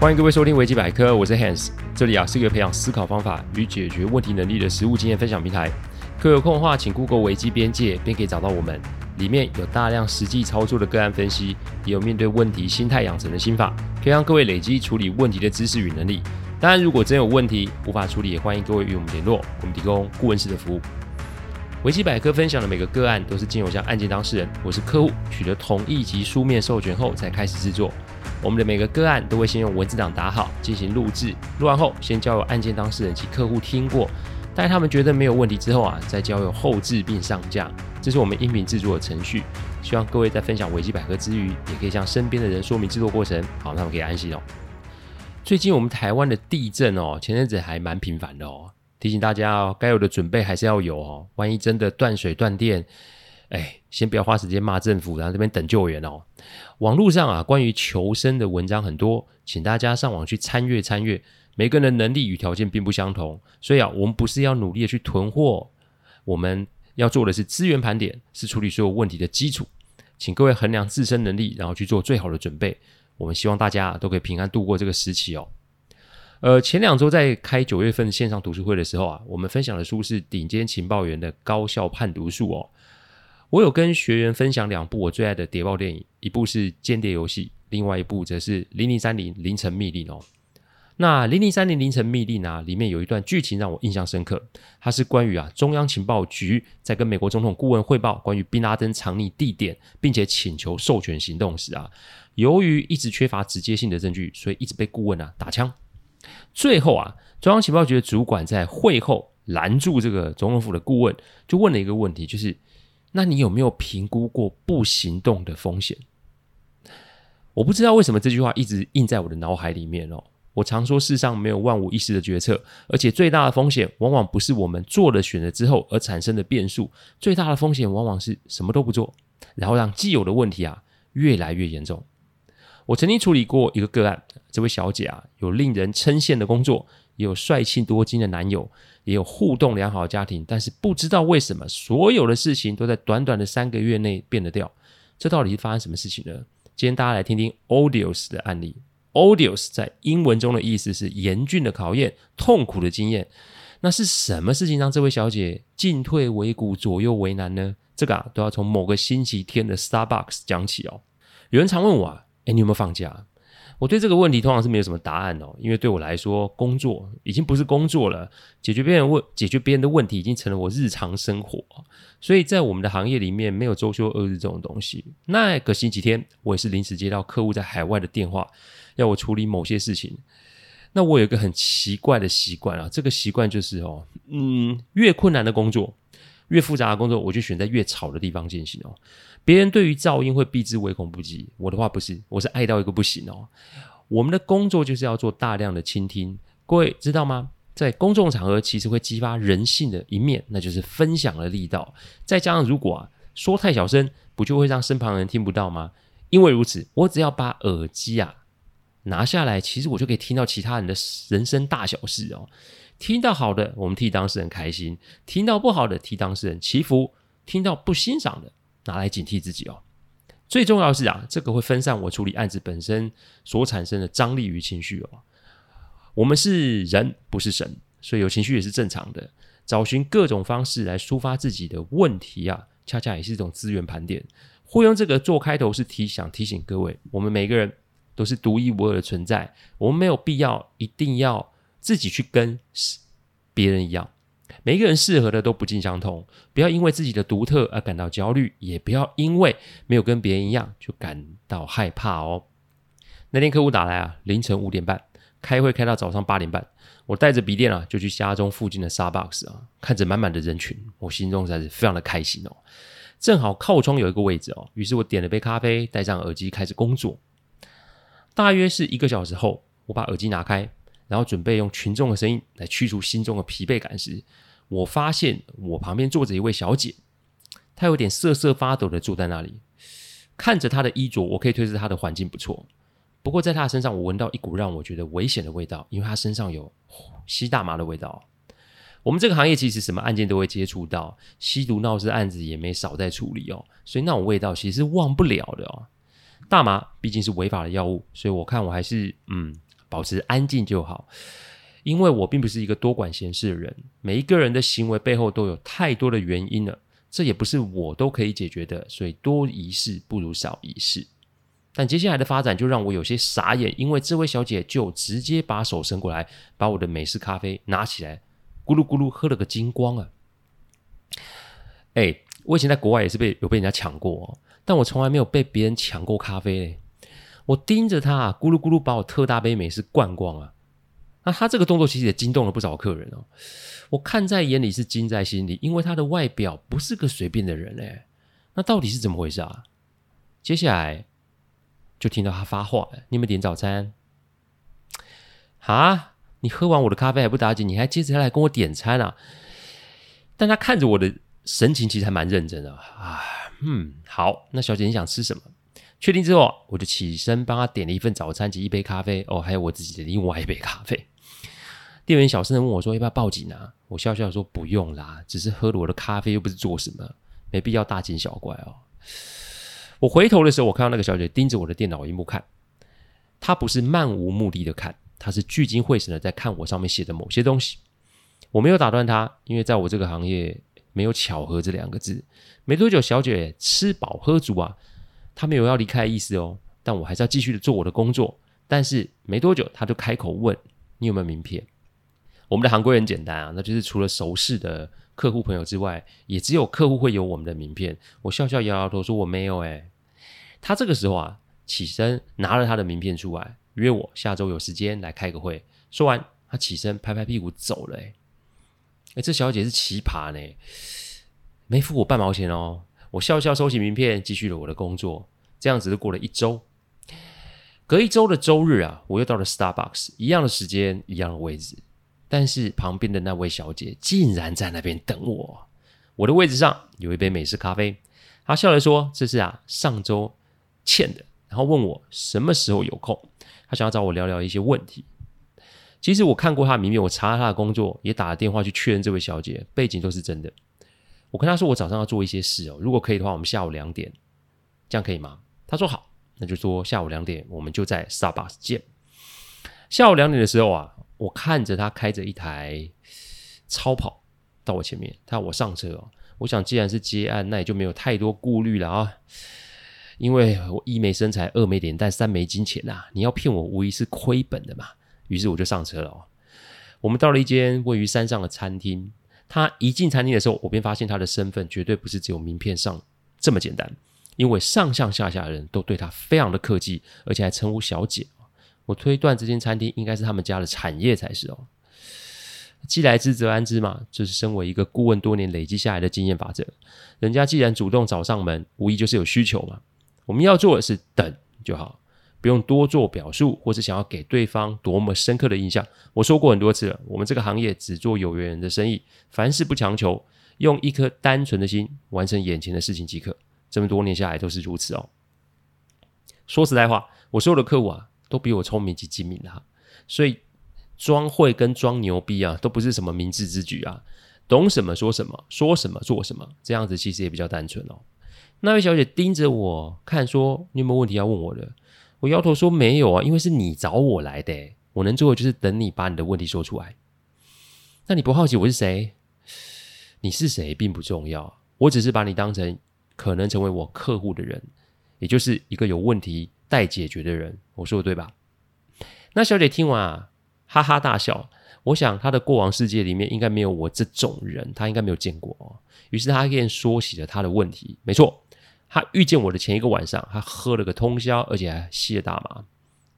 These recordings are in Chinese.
欢迎各位收听维基百科，我是 Hans，这里啊是一个培养思考方法与解决问题能力的实务经验分享平台。各位有空的话，请 Google 维基边界，便可以找到我们。里面有大量实际操作的个案分析，也有面对问题心态养成的心法，可以让各位累积处理问题的知识与能力。当然，如果真有问题无法处理，也欢迎各位与我们联络，我们提供顾问式的服务。维基百科分享的每个个案都是经由向案件当事人或是客户取得同意及书面授权后才开始制作。我们的每个个案都会先用文字档打好，进行录制，录完后先交由案件当事人及客户听过，待他们觉得没有问题之后啊，再交由后制并上架。这是我们音频制作的程序。希望各位在分享维基百科之余，也可以向身边的人说明制作过程，好，他们可以安心哦。最近我们台湾的地震哦，前阵子还蛮频繁的哦，提醒大家哦，该有的准备还是要有哦，万一真的断水断电。哎，先不要花时间骂政府，然后这边等救援哦。网络上啊，关于求生的文章很多，请大家上网去参阅参阅。每个人能力与条件并不相同，所以啊，我们不是要努力的去囤货，我们要做的是资源盘点，是处理所有问题的基础。请各位衡量自身能力，然后去做最好的准备。我们希望大家都可以平安度过这个时期哦。呃，前两周在开九月份线上读书会的时候啊，我们分享的书是《顶尖情报员的高效判读术》哦。我有跟学员分享两部我最爱的谍报电影，一部是《间谍游戏》，另外一部则是《零零三零凌晨密令》哦。那《零零三零凌晨密令》啊，里面有一段剧情让我印象深刻，它是关于啊中央情报局在跟美国总统顾问汇报关于宾拉登藏匿地点，并且请求授权行动时啊，由于一直缺乏直接性的证据，所以一直被顾问啊打枪。最后啊，中央情报局的主管在会后拦住这个总统府的顾问，就问了一个问题，就是。那你有没有评估过不行动的风险？我不知道为什么这句话一直印在我的脑海里面哦。我常说世上没有万无一失的决策，而且最大的风险往往不是我们做了选择之后而产生的变数，最大的风险往往是什么都不做，然后让既有的问题啊越来越严重。我曾经处理过一个个案，这位小姐啊有令人称羡的工作。也有帅气多金的男友，也有互动良好的家庭，但是不知道为什么，所有的事情都在短短的三个月内变得掉。这到底是发生什么事情呢？今天大家来听听 odious 的案例。odious 在英文中的意思是严峻的考验、痛苦的经验。那是什么事情让这位小姐进退维谷、左右为难呢？这个啊，都要从某个星期天的 Starbucks 讲起哦。有人常问我啊，诶，你有没有放假？我对这个问题通常是没有什么答案哦，因为对我来说，工作已经不是工作了，解决别人问解决别人的问题已经成了我日常生活，所以在我们的行业里面没有周休二日这种东西。那个星期天，我也是临时接到客户在海外的电话，要我处理某些事情。那我有一个很奇怪的习惯啊，这个习惯就是哦，嗯，越困难的工作，越复杂的工作，我就选在越吵的地方进行哦。别人对于噪音会避之唯恐不及，我的话不是，我是爱到一个不行哦。我们的工作就是要做大量的倾听，各位知道吗？在公众场合，其实会激发人性的一面，那就是分享的力道。再加上，如果啊说太小声，不就会让身旁人听不到吗？因为如此，我只要把耳机啊拿下来，其实我就可以听到其他人的人生大小事哦。听到好的，我们替当事人开心；听到不好的，替当事人祈福；听到不欣赏的。拿来警惕自己哦。最重要的是啊，这个会分散我处理案子本身所产生的张力与情绪哦。我们是人，不是神，所以有情绪也是正常的。找寻各种方式来抒发自己的问题啊，恰恰也是一种资源盘点。会用这个做开头是提想提醒各位，我们每个人都是独一无二的存在，我们没有必要一定要自己去跟别人一样。每一个人适合的都不尽相同，不要因为自己的独特而感到焦虑，也不要因为没有跟别人一样就感到害怕哦。那天客户打来啊，凌晨五点半，开会开到早上八点半，我带着笔电啊，就去家中附近的 Starbucks 啊，看着满满的人群，我心中实在是非常的开心哦。正好靠窗有一个位置哦，于是我点了杯咖啡，戴上耳机开始工作。大约是一个小时后，我把耳机拿开，然后准备用群众的声音来驱除心中的疲惫感时，我发现我旁边坐着一位小姐，她有点瑟瑟发抖的坐在那里，看着她的衣着，我可以推测她的环境不错。不过在她身上，我闻到一股让我觉得危险的味道，因为她身上有吸大麻的味道。我们这个行业其实什么案件都会接触到，吸毒闹事案子也没少在处理哦，所以那种味道其实是忘不了的哦。大麻毕竟是违法的药物，所以我看我还是嗯保持安静就好。因为我并不是一个多管闲事的人，每一个人的行为背后都有太多的原因了，这也不是我都可以解决的，所以多一事不如少一事。但接下来的发展就让我有些傻眼，因为这位小姐就直接把手伸过来，把我的美式咖啡拿起来，咕噜咕噜喝了个精光啊！哎，我以前在国外也是被有被人家抢过哦，但我从来没有被别人抢过咖啡嘞。我盯着他啊，咕噜咕噜把我特大杯美式灌光啊！那他这个动作其实也惊动了不少客人哦。我看在眼里是惊在心里，因为他的外表不是个随便的人哎。那到底是怎么回事啊？接下来。就听到他发话了：“你们点早餐？啊？你喝完我的咖啡还不打紧，你还接着来跟我点餐啊？”但他看着我的神情其实还蛮认真的啊。嗯，好，那小姐你想吃什么？确定之后，我就起身帮他点了一份早餐及一杯咖啡。哦，还有我自己的另外一杯咖啡。店员小声的问我说：“要不要报警啊？”我笑笑说：“不用啦，只是喝了我的咖啡，又不是做什么，没必要大惊小怪哦。”我回头的时候，我看到那个小姐盯着我的电脑萤幕看，她不是漫无目的的看，她是聚精会神的在看我上面写的某些东西。我没有打断她，因为在我这个行业没有巧合这两个字。没多久，小姐吃饱喝足啊，他没有要离开的意思哦，但我还是要继续的做我的工作。但是没多久，他就开口问：“你有没有名片？”我们的行规很简单啊，那就是除了熟识的客户朋友之外，也只有客户会有我们的名片。我笑笑摇摇头说：“我没有。”哎。他这个时候啊，起身拿了他的名片出来，约我下周有时间来开个会。说完，他起身拍拍屁股走了。哎，哎，这小姐是奇葩呢，没付我半毛钱哦。我笑笑收起名片，继续了我的工作。这样子就过了一周。隔一周的周日啊，我又到了 Starbucks，一样的时间，一样的位置，但是旁边的那位小姐竟然在那边等我。我的位置上有一杯美式咖啡。她笑着说：“这是啊，上周。”欠的，然后问我什么时候有空，她想要找我聊聊一些问题。其实我看过她的名片，我查了她的工作，也打了电话去确认这位小姐背景都是真的。我跟他说我早上要做一些事哦，如果可以的话，我们下午两点，这样可以吗？他说好，那就说下午两点我们就在 Starbucks 见。下午两点的时候啊，我看着他开着一台超跑到我前面，他要我上车哦。我想既然是接案，那也就没有太多顾虑了啊。因为我一没身材，二没脸蛋，三没金钱呐、啊，你要骗我无疑是亏本的嘛。于是我就上车了、哦。我们到了一间位于山上的餐厅。他一进餐厅的时候，我便发现他的身份绝对不是只有名片上这么简单，因为上上下下的人都对他非常的客气，而且还称呼小姐。我推断这间餐厅应该是他们家的产业才是哦。既来之则安之嘛，这、就是身为一个顾问多年累积下来的经验法则。人家既然主动找上门，无疑就是有需求嘛。我们要做的是等就好，不用多做表述，或是想要给对方多么深刻的印象。我说过很多次了，我们这个行业只做有缘人的生意，凡事不强求，用一颗单纯的心完成眼前的事情即可。这么多年下来都是如此哦。说实在话，我所有的客户啊，都比我聪明及精明的，所以装会跟装牛逼啊，都不是什么明智之举啊。懂什么说什么，说什么做什么，这样子其实也比较单纯哦。那位小姐盯着我看，说：“你有没有问题要问我的？”我摇头说：“没有啊，因为是你找我来的，我能做的就是等你把你的问题说出来。那你不好奇我是谁？你是谁并不重要，我只是把你当成可能成为我客户的人，也就是一个有问题待解决的人。我说的对吧？”那小姐听完啊，哈哈大笑。我想她的过往世界里面应该没有我这种人，她应该没有见过。于是她便说起了她的问题。没错。他遇见我的前一个晚上，他喝了个通宵，而且还吸了大麻。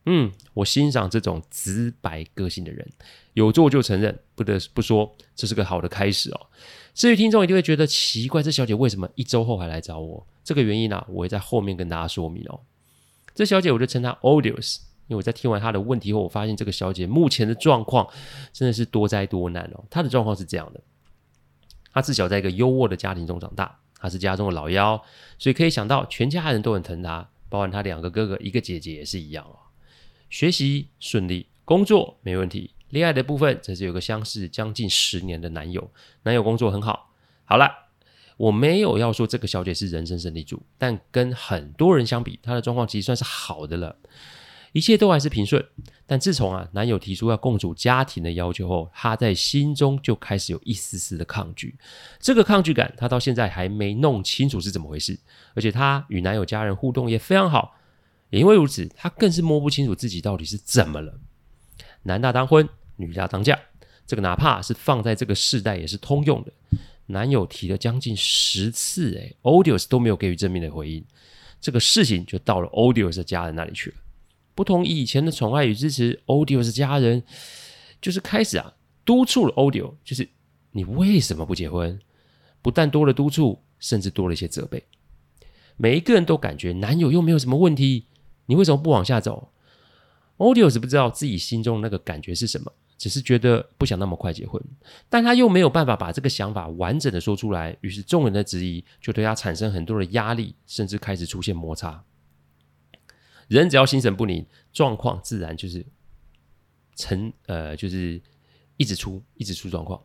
嗯，我欣赏这种直白个性的人，有做就承认。不得不说，这是个好的开始哦。至于听众一定会觉得奇怪，这小姐为什么一周后还来找我？这个原因呢、我会在后面跟大家说明哦。这小姐我就称她 Odious，因为我在听完她的问题后，我发现这个小姐目前的状况真的是多灾多难哦。她的状况是这样的：她自小在一个优渥的家庭中长大。他是家中的老幺，所以可以想到全家人都很疼他，包含他两个哥哥、一个姐姐也是一样哦。学习顺利，工作没问题，恋爱的部分则是有个相识将近十年的男友，男友工作很好。好了，我没有要说这个小姐是人生胜利组，但跟很多人相比，她的状况其实算是好的了。一切都还是平顺。但自从啊男友提出要共组家庭的要求后，她在心中就开始有一丝丝的抗拒。这个抗拒感，她到现在还没弄清楚是怎么回事。而且她与男友家人互动也非常好，也因为如此，她更是摸不清楚自己到底是怎么了。男大当婚，女大当嫁，这个哪怕是放在这个世代也是通用的。男友提了将近十次，诶 Odious 都没有给予正面的回应，这个事情就到了 Odious 的家人那里去了。不同于以前的宠爱与支持，Odious 家人就是开始啊督促了 Odious，就是你为什么不结婚？不但多了督促，甚至多了一些责备。每一个人都感觉男友又没有什么问题，你为什么不往下走？Odious 不知道自己心中那个感觉是什么。只是觉得不想那么快结婚，但他又没有办法把这个想法完整的说出来，于是众人的质疑就对他产生很多的压力，甚至开始出现摩擦。人只要心神不宁，状况自然就是成呃，就是一直出一直出状况。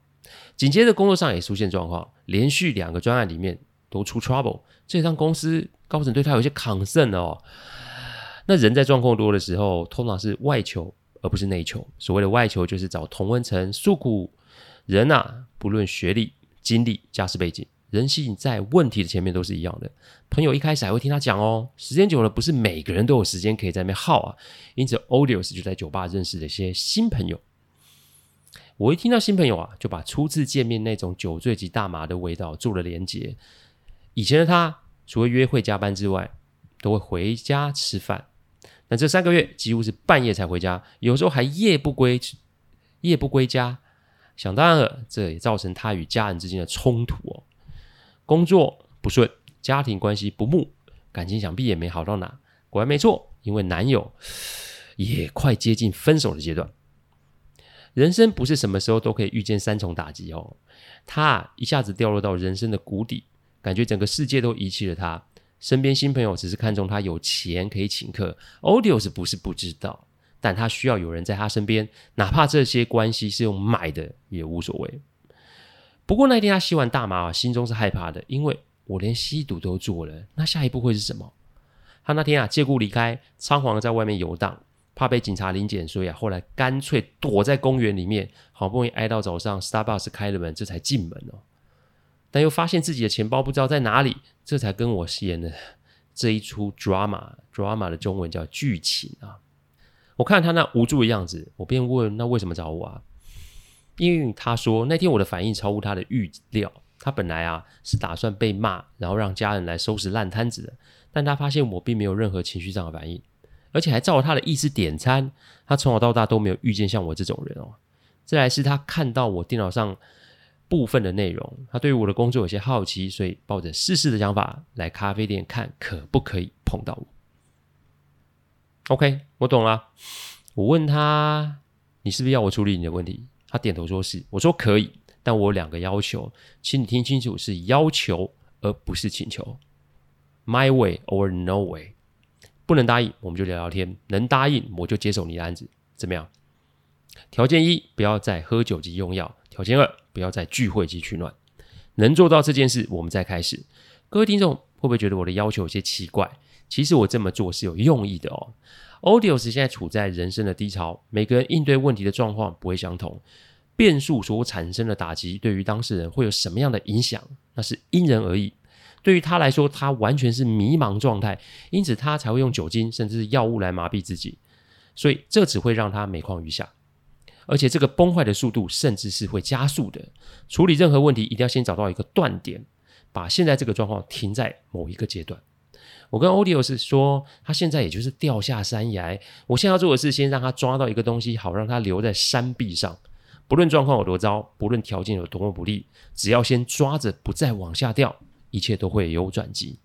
紧接着工作上也出现状况，连续两个专案里面都出 trouble，这也让公司高层对他有些抗胜哦。那人在状况多的时候，通常是外求。而不是内求，所谓的外求就是找同温层诉苦。人啊，不论学历、经历、家世背景，人性在问题的前面都是一样的。朋友一开始还会听他讲哦，时间久了，不是每个人都有时间可以在那边耗啊。因此，Odious 就在酒吧认识了一些新朋友。我一听到新朋友啊，就把初次见面那种酒醉及大麻的味道做了连结。以前的他，除了约会加班之外，都会回家吃饭。那这三个月几乎是半夜才回家，有时候还夜不归，夜不归家。想当然了，这也造成他与家人之间的冲突哦。工作不顺，家庭关系不睦，感情想必也没好到哪。果然没错，因为男友也快接近分手的阶段。人生不是什么时候都可以遇见三重打击哦。他一下子掉落到人生的谷底，感觉整个世界都遗弃了他。身边新朋友只是看中他有钱可以请客，Odious 不是不知道，但他需要有人在他身边，哪怕这些关系是用买的也无所谓。不过那天他吸完大麻啊，心中是害怕的，因为我连吸毒都做了，那下一步会是什么？他那天啊借故离开，仓皇在外面游荡，怕被警察临检，所以啊后来干脆躲在公园里面，好不容易挨到早上，Starbucks 开了门，这才进门哦。但又发现自己的钱包不知道在哪里，这才跟我演的这一出 drama，drama 的中文叫剧情啊。我看他那无助的样子，我便问：那为什么找我啊？因为他说那天我的反应超乎他的预料。他本来啊是打算被骂，然后让家人来收拾烂摊子的。但他发现我并没有任何情绪上的反应，而且还照他的意思点餐。他从小到大都没有遇见像我这种人哦。再来是他看到我电脑上。部分的内容，他对于我的工作有些好奇，所以抱着试试的想法来咖啡店看可不可以碰到我。OK，我懂了。我问他：“你是不是要我处理你的问题？”他点头说是。我说：“可以，但我有两个要求，请你听清楚，是要求而不是请求。My way or no way，不能答应我们就聊聊天，能答应我就接手你的案子，怎么样？条件一：不要再喝酒及用药。条件二。不要再聚会及取暖，能做到这件事，我们再开始。各位听众会不会觉得我的要求有些奇怪？其实我这么做是有用意的哦。Odious 现在处在人生的低潮，每个人应对问题的状况不会相同，变数所产生的打击对于当事人会有什么样的影响，那是因人而异。对于他来说，他完全是迷茫状态，因此他才会用酒精甚至是药物来麻痹自己，所以这只会让他每况愈下。而且这个崩坏的速度甚至是会加速的。处理任何问题一定要先找到一个断点，把现在这个状况停在某一个阶段。我跟 Odious 说，他现在也就是掉下山崖。我现在要做的是先让他抓到一个东西，好让他留在山壁上。不论状况有多糟，不论条件有多么不利，只要先抓着不再往下掉，一切都会有转机。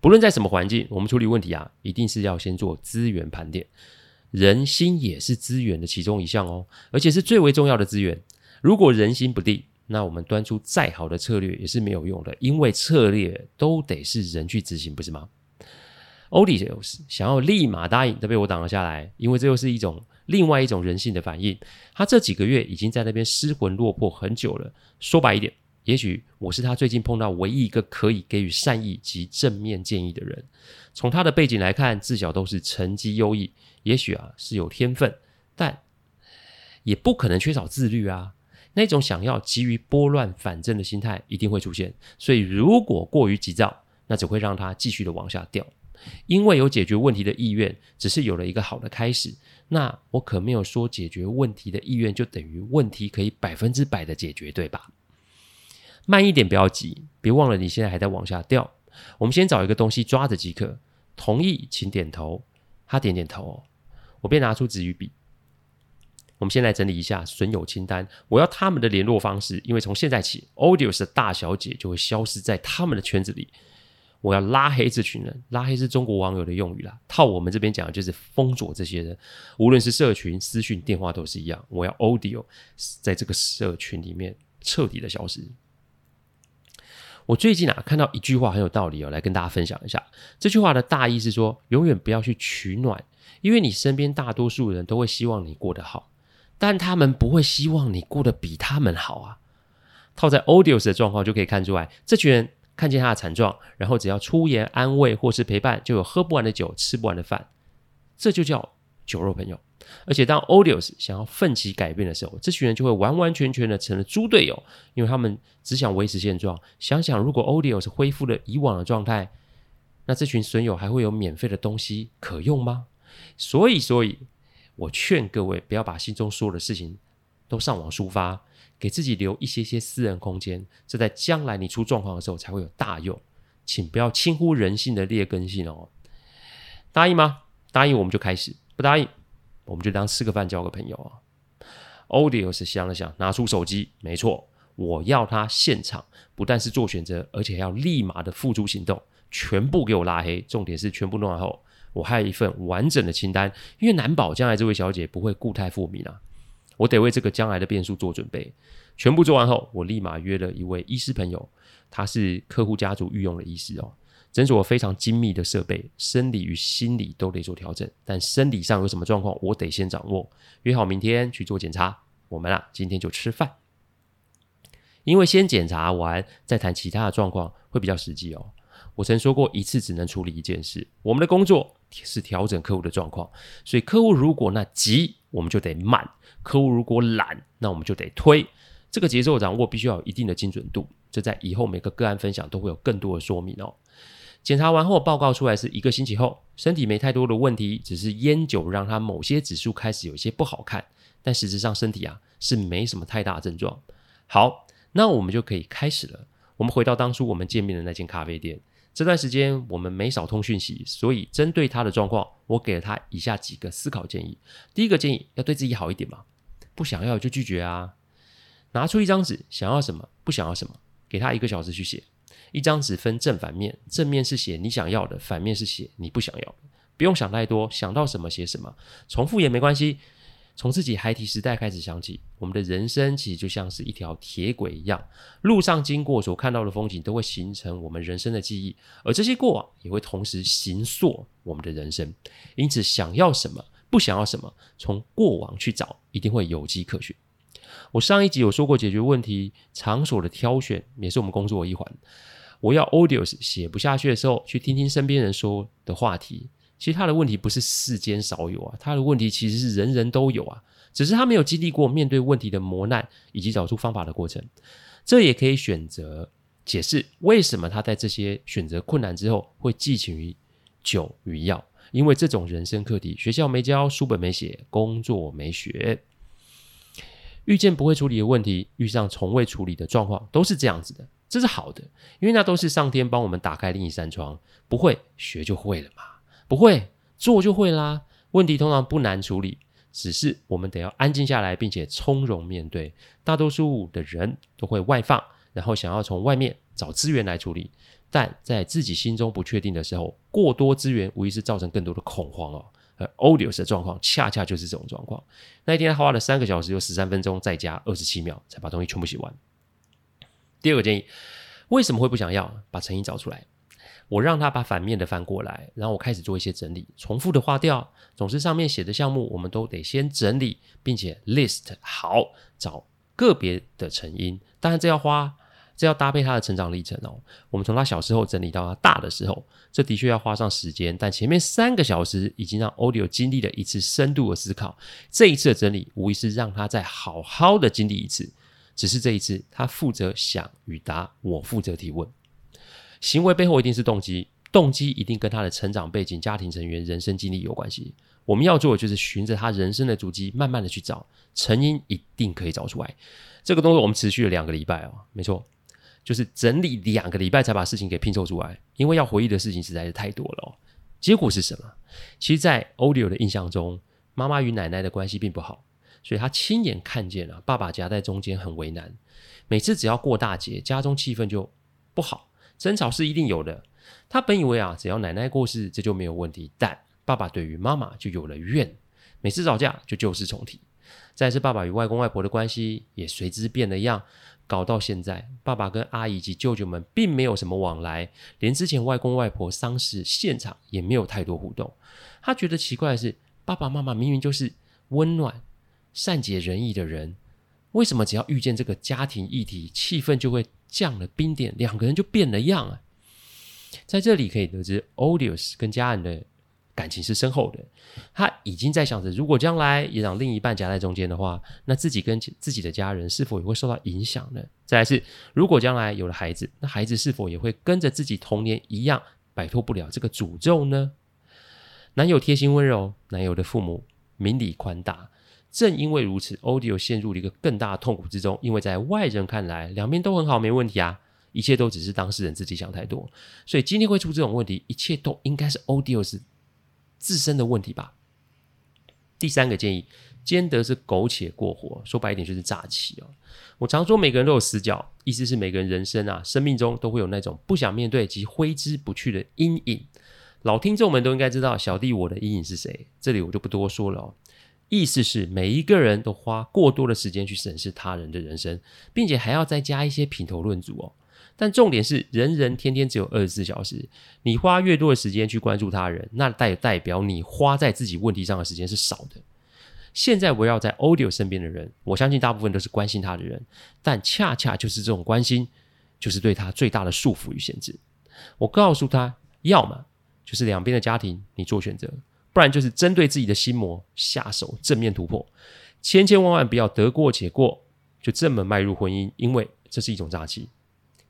不论在什么环境，我们处理问题啊，一定是要先做资源盘点。人心也是资源的其中一项哦，而且是最为重要的资源。如果人心不定，那我们端出再好的策略也是没有用的，因为策略都得是人去执行，不是吗？Odious 想要立马答应，都被我挡了下来，因为这又是一种另外一种人性的反应。他这几个月已经在那边失魂落魄很久了，说白一点，也许我是他最近碰到唯一一个可以给予善意及正面建议的人。从他的背景来看，自小都是成绩优异，也许啊是有天分，但也不可能缺少自律啊。那种想要急于拨乱反正的心态一定会出现。所以如果过于急躁，那只会让他继续的往下掉。因为有解决问题的意愿，只是有了一个好的开始。那我可没有说解决问题的意愿就等于问题可以百分之百的解决，对吧？慢一点，不要急，别忘了你现在还在往下掉。我们先找一个东西抓着即可。同意，请点头。他点点头，我便拿出纸与笔。我们先来整理一下损友清单。我要他们的联络方式，因为从现在起，Audius 的大小姐就会消失在他们的圈子里。我要拉黑这群人，拉黑是中国网友的用语啦。套我们这边讲就是封锁这些人，无论是社群、私讯、电话都是一样。我要 Audio 在这个社群里面彻底的消失。我最近啊看到一句话很有道理哦，来跟大家分享一下。这句话的大意是说，永远不要去取暖，因为你身边大多数人都会希望你过得好，但他们不会希望你过得比他们好啊。套在 Odious 的状况就可以看出来，这群人。看见他的惨状，然后只要出言安慰或是陪伴，就有喝不完的酒，吃不完的饭，这就叫酒肉朋友。而且当 Odious 想要奋起改变的时候，这群人就会完完全全的成了猪队友，因为他们只想维持现状。想想如果 Odious 恢复了以往的状态，那这群损友还会有免费的东西可用吗？所以，所以我劝各位不要把心中所有的事情都上网抒发。给自己留一些些私人空间，这在将来你出状况的时候才会有大用。请不要轻忽人性的劣根性哦。答应吗？答应我们就开始，不答应我们就当吃个饭交个朋友啊。Audius 想了想，拿出手机，没错，我要他现场不但是做选择，而且要立马的付诸行动，全部给我拉黑。重点是全部弄完后，我还有一份完整的清单，因为难保将来这位小姐不会故态复明啊。我得为这个将来的变数做准备。全部做完后，我立马约了一位医师朋友，他是客户家族御用的医师哦。诊所非常精密的设备，生理与心理都得做调整，但生理上有什么状况，我得先掌握。约好明天去做检查，我们啊今天就吃饭。因为先检查完再谈其他的状况会比较实际哦。我曾说过，一次只能处理一件事。我们的工作是调整客户的状况，所以客户如果那急，我们就得慢；客户如果懒，那我们就得推。这个节奏掌握必须要有一定的精准度。这在以后每个个案分享都会有更多的说明哦。检查完后报告出来是一个星期后，身体没太多的问题，只是烟酒让他某些指数开始有些不好看，但实质上身体啊是没什么太大症状。好，那我们就可以开始了。我们回到当初我们见面的那间咖啡店。这段时间我们没少通讯息，所以针对他的状况，我给了他以下几个思考建议。第一个建议，要对自己好一点嘛，不想要就拒绝啊。拿出一张纸，想要什么，不想要什么，给他一个小时去写。一张纸分正反面，正面是写你想要的，反面是写你不想要的。不用想太多，想到什么写什么，重复也没关系。从自己孩提时代开始想起，我们的人生其实就像是一条铁轨一样，路上经过所看到的风景都会形成我们人生的记忆，而这些过往也会同时形塑我们的人生。因此，想要什么，不想要什么，从过往去找，一定会有迹可循。我上一集有说过，解决问题场所的挑选也是我们工作的一环。我要 Audius 写不下去的时候，去听听身边人说的话题。其实他的问题不是世间少有啊，他的问题其实是人人都有啊，只是他没有经历过面对问题的磨难以及找出方法的过程。这也可以选择解释为什么他在这些选择困难之后会寄情于酒与药，因为这种人生课题，学校没教，书本没写，工作没学。遇见不会处理的问题，遇上从未处理的状况，都是这样子的，这是好的，因为那都是上天帮我们打开另一扇窗，不会学就会了嘛。不会做就会啦。问题通常不难处理，只是我们得要安静下来，并且从容面对。大多数的人都会外放，然后想要从外面找资源来处理，但在自己心中不确定的时候，过多资源无疑是造成更多的恐慌哦。而 Audius 的状况恰恰就是这种状况。那一天花了三个小时又十三分钟，再加二十七秒才把东西全部写完。第二个建议，为什么会不想要？把成因找出来。我让他把反面的翻过来，然后我开始做一些整理，重复的划掉。总之，上面写的项目我们都得先整理，并且 list 好，找个别的成因。当然，这要花这要搭配他的成长历程哦。我们从他小时候整理到他大的时候，这的确要花上时间。但前面三个小时已经让 Audio 经历了一次深度的思考。这一次的整理，无疑是让他再好好的经历一次。只是这一次，他负责想与答，我负责提问。行为背后一定是动机，动机一定跟他的成长背景、家庭成员、人生经历有关系。我们要做的就是循着他人生的足迹，慢慢的去找成因，一定可以找出来。这个动作我们持续了两个礼拜哦，没错，就是整理两个礼拜才把事情给拼凑出来，因为要回忆的事情实在是太多了哦。结果是什么？其实，在 Audio 的印象中，妈妈与奶奶的关系并不好，所以他亲眼看见了爸爸夹在中间很为难。每次只要过大节，家中气氛就不好，争吵是一定有的。他本以为啊，只要奶奶过世，这就没有问题，但爸爸对于妈妈就有了怨，每次吵架就旧事重提。再是爸爸与外公外婆的关系也随之变了样，搞到现在，爸爸跟阿姨及舅舅们并没有什么往来，连之前外公外婆丧事现场也没有太多互动。他觉得奇怪的是，爸爸妈妈明明就是温暖、善解人意的人，为什么只要遇见这个家庭议题，气氛就会降了冰点，两个人就变了样啊？在这里可以得知，Odius 跟家人的。感情是深厚的，他已经在想着，如果将来也让另一半夹在中间的话，那自己跟自己的家人是否也会受到影响呢？再来是，如果将来有了孩子，那孩子是否也会跟着自己童年一样摆脱不了这个诅咒呢？男友贴心温柔，男友的父母明理宽大，正因为如此，Audio 陷入了一个更大的痛苦之中，因为在外人看来，两边都很好，没问题啊，一切都只是当事人自己想太多，所以今天会出这种问题，一切都应该是 Audio 是。自身的问题吧。第三个建议，兼得是苟且过活，说白一点就是诈欺哦。我常说每个人都有死角，意思是每个人人生啊，生命中都会有那种不想面对及挥之不去的阴影。老听众们都应该知道小弟我的阴影是谁，这里我就不多说了哦。意思是每一个人都花过多的时间去审视他人的人生，并且还要再加一些品头论足哦。但重点是，人人天天只有二十四小时，你花越多的时间去关注他人，那代代表你花在自己问题上的时间是少的。现在围绕在 Audio 身边的人，我相信大部分都是关心他的人，但恰恰就是这种关心，就是对他最大的束缚与限制。我告诉他，要么就是两边的家庭你做选择，不然就是针对自己的心魔下手，正面突破，千千万万不要得过且过，就这么迈入婚姻，因为这是一种诈欺。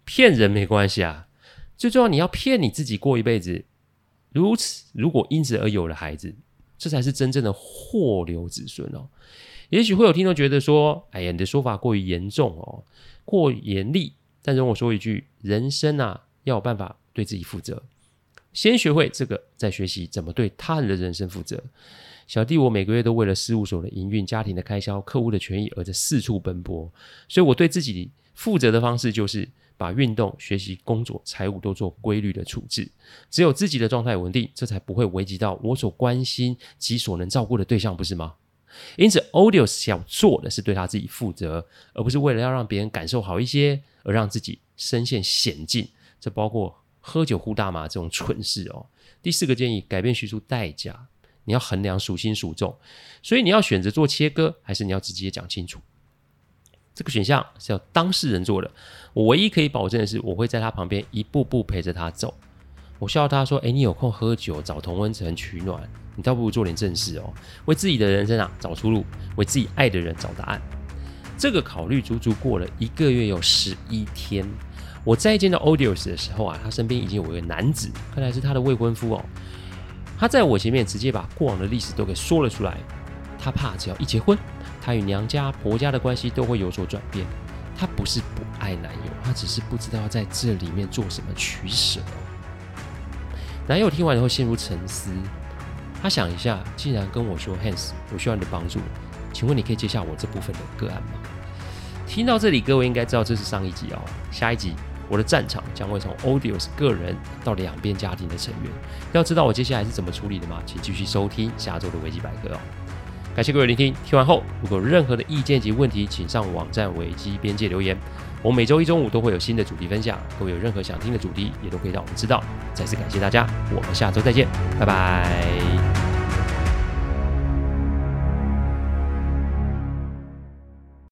骗人没关系啊，最重要你要骗你自己过一辈子。如此，如果因此而有了孩子，这才是真正的祸留子孙哦。也许会有听众觉得说：“哎呀，你的说法过于严重哦，过于严厉。”但容我说一句：人生啊，要有办法对自己负责。先学会这个，再学习怎么对他人的人生负责。小弟我每个月都为了事务所的营运、家庭的开销、客户的权益而在四处奔波，所以我对自己负责的方式就是。把运动、学习、工作、财务都做规律的处置，只有自己的状态稳定，这才不会危及到我所关心及所能照顾的对象，不是吗？因此，Odious 想做的是对他自己负责，而不是为了要让别人感受好一些而让自己深陷险境。这包括喝酒、呼大麻这种蠢事哦。第四个建议，改变叙述代价，你要衡量孰轻孰重，所以你要选择做切割，还是你要直接讲清楚？这个选项是要当事人做的，我唯一可以保证的是，我会在他旁边一步步陪着他走。我笑他说：“诶，你有空喝酒找同温层取暖，你倒不如做点正事哦，为自己的人生啊找出路，为自己爱的人找答案。”这个考虑足足过了一个月有十一天。我再见到 Odious 的时候啊，他身边已经有一个男子，看来是他的未婚夫哦。他在我前面直接把过往的历史都给说了出来，他怕只要一结婚。他与娘家婆家的关系都会有所转变。他不是不爱男友，他只是不知道在这里面做什么取舍。男友听完以后陷入沉思，他想一下，既然跟我说 Hans，我需要你的帮助，请问你可以接下我这部分的个案吗？听到这里，各位应该知道这是上一集哦。下一集我的战场将会从 Audius 个人到两边家庭的成员。要知道我接下来是怎么处理的吗？请继续收听下周的维基百科哦。感谢各位聆听，听完后如果有任何的意见及问题，请上网站维基边界留言。我每周一中午都会有新的主题分享，各位有任何想听的主题，也都可以让我们知道。再次感谢大家，我们下周再见，拜拜。